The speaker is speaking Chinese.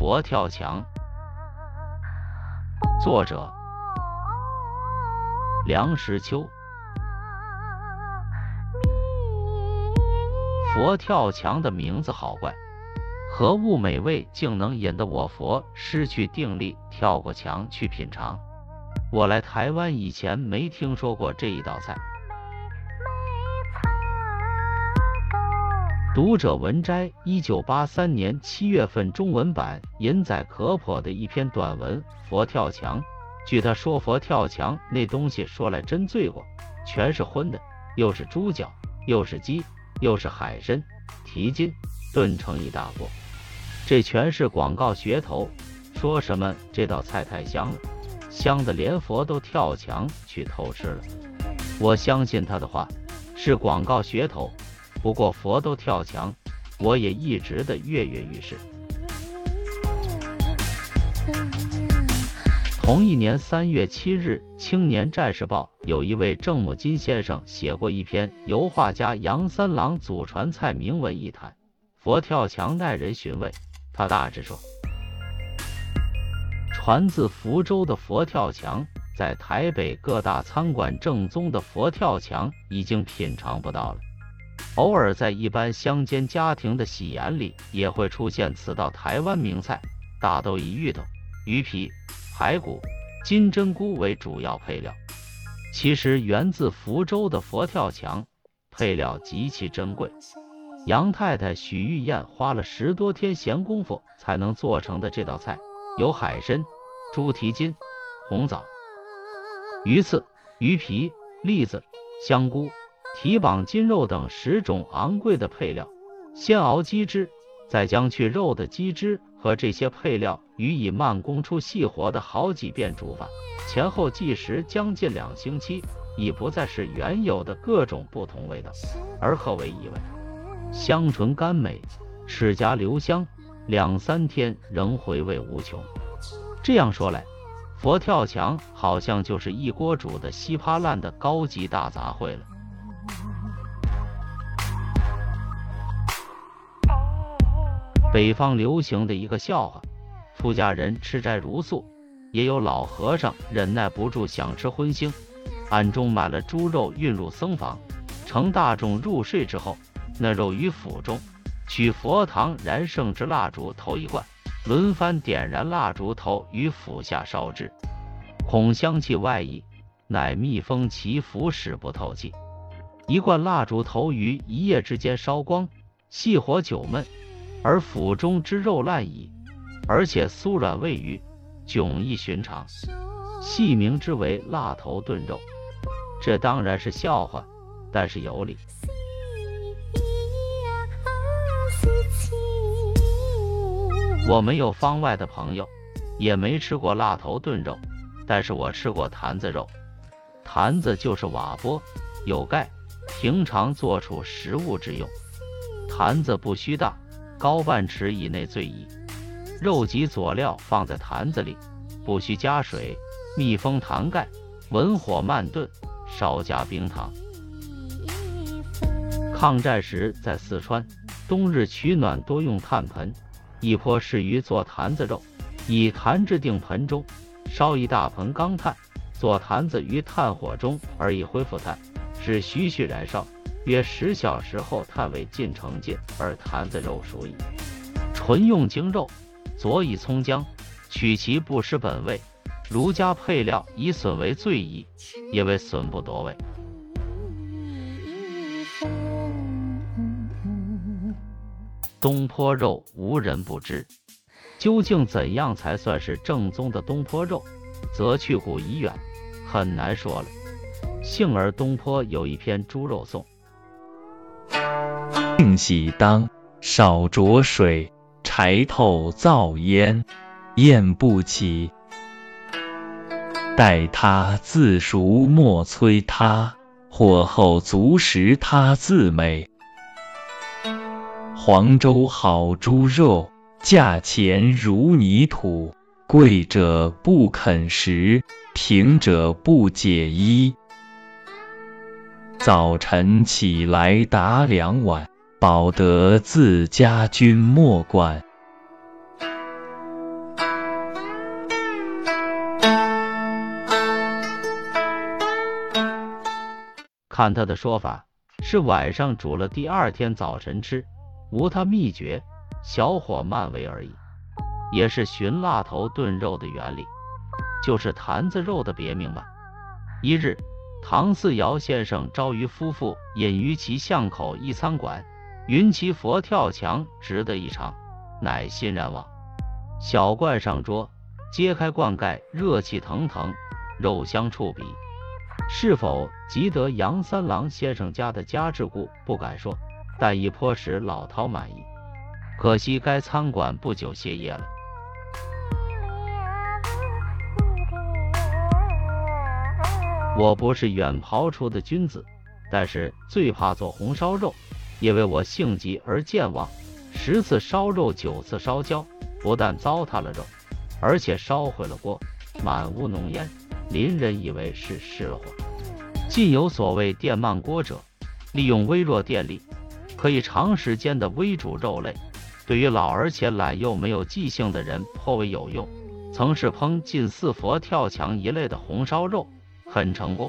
佛跳墙，作者梁实秋。佛跳墙的名字好怪，何物美味竟能引得我佛失去定力，跳过墙去品尝？我来台湾以前没听说过这一道菜。读者文摘，一九八三年七月份中文版银载可颇的一篇短文《佛跳墙》。据他说，佛跳墙那东西说来真罪过，全是荤的，又是猪脚，又是鸡，又是海参、蹄筋，炖成一大锅。这全是广告噱头，说什么这道菜太香了，香的连佛都跳墙去偷吃了。我相信他的话，是广告噱头。不过佛都跳墙，我也一直的跃跃欲试。同一年三月七日，《青年战士报》有一位郑木金先生写过一篇由画家杨三郎祖传菜铭文一谈，佛跳墙耐人寻味。他大致说，传自福州的佛跳墙，在台北各大餐馆正宗的佛跳墙已经品尝不到了。偶尔在一般乡间家庭的喜宴里，也会出现此道台湾名菜，大都以芋头、鱼皮、排骨、金针菇为主要配料。其实源自福州的佛跳墙，配料极其珍贵。杨太太许玉燕花了十多天闲工夫才能做成的这道菜，有海参、猪蹄筋、红枣、鱼刺、鱼皮、栗子、香菇。蹄膀筋肉等十种昂贵的配料，先熬鸡汁，再将去肉的鸡汁和这些配料予以慢工出细活的好几遍煮法，前后计时将近两星期，已不再是原有的各种不同味道，而合为一味，香醇甘美，齿颊留香，两三天仍回味无穷。这样说来，佛跳墙好像就是一锅煮的稀巴烂的高级大杂烩了。北方流行的一个笑话：出家人吃斋如素，也有老和尚忍耐不住想吃荤腥，暗中买了猪肉运入僧房，乘大众入睡之后，那肉于府中取佛堂燃圣之蜡烛头一罐，轮番点燃蜡烛头于府下烧之，恐香气外溢，乃密封其府使不透气。一罐蜡烛头于一夜之间烧光，细火久闷。而府中之肉烂矣，而且酥软未愈，迥异寻常，戏名之为辣头炖肉。这当然是笑话，但是有理。我没有方外的朋友，也没吃过辣头炖肉，但是我吃过坛子肉。坛子就是瓦钵，有盖，平常做出食物之用。坛子不须大。高半尺以内最宜。肉及佐料放在坛子里，不需加水，密封坛盖，文火慢炖，少加冰糖。抗战时在四川，冬日取暖多用炭盆，一颇适于做坛子肉。以坛制定盆中，烧一大盆钢炭，做坛子于炭火中而以恢复炭，使徐徐燃烧。约十小时后，炭味尽成尽，而坛子肉熟矣。纯用精肉，佐以葱姜，取其不失本味。如加配料以笋为最宜，因为笋不夺味。东坡肉无人不知，究竟怎样才算是正宗的东坡肉，则去古已远，很难说了。幸而东坡有一篇猪肉颂。净洗当，少着水，柴头灶烟，焰不起。待他自熟莫催他，火候足时他自美。黄州好猪肉，价钱如泥土，贵者不肯食，贫者不解衣。早晨起来打两碗。保得自家君莫管。看他的说法是晚上煮了第二天早晨吃，无他秘诀，小火慢煨而已，也是寻辣头炖肉的原理，就是坛子肉的别名吧。一日，唐四尧先生招于夫妇饮于其巷口一餐馆。云其佛跳墙值得一尝，乃欣然往。小罐上桌，揭开罐盖，热气腾腾，肉香触鼻。是否极得杨三郎先生家的家制故不敢说，但已颇使老饕满意。可惜该餐馆不久歇业了。我不是远庖厨的君子，但是最怕做红烧肉，因为我性急而健忘，十次烧肉九次烧焦，不但糟蹋了肉，而且烧毁了锅，满屋浓烟，邻人以为是失了火。近有所谓电慢锅者，利用微弱电力，可以长时间的微煮肉类，对于老而且懒又没有记性的人颇为有用。曾是烹近似佛跳墙一类的红烧肉。很成功。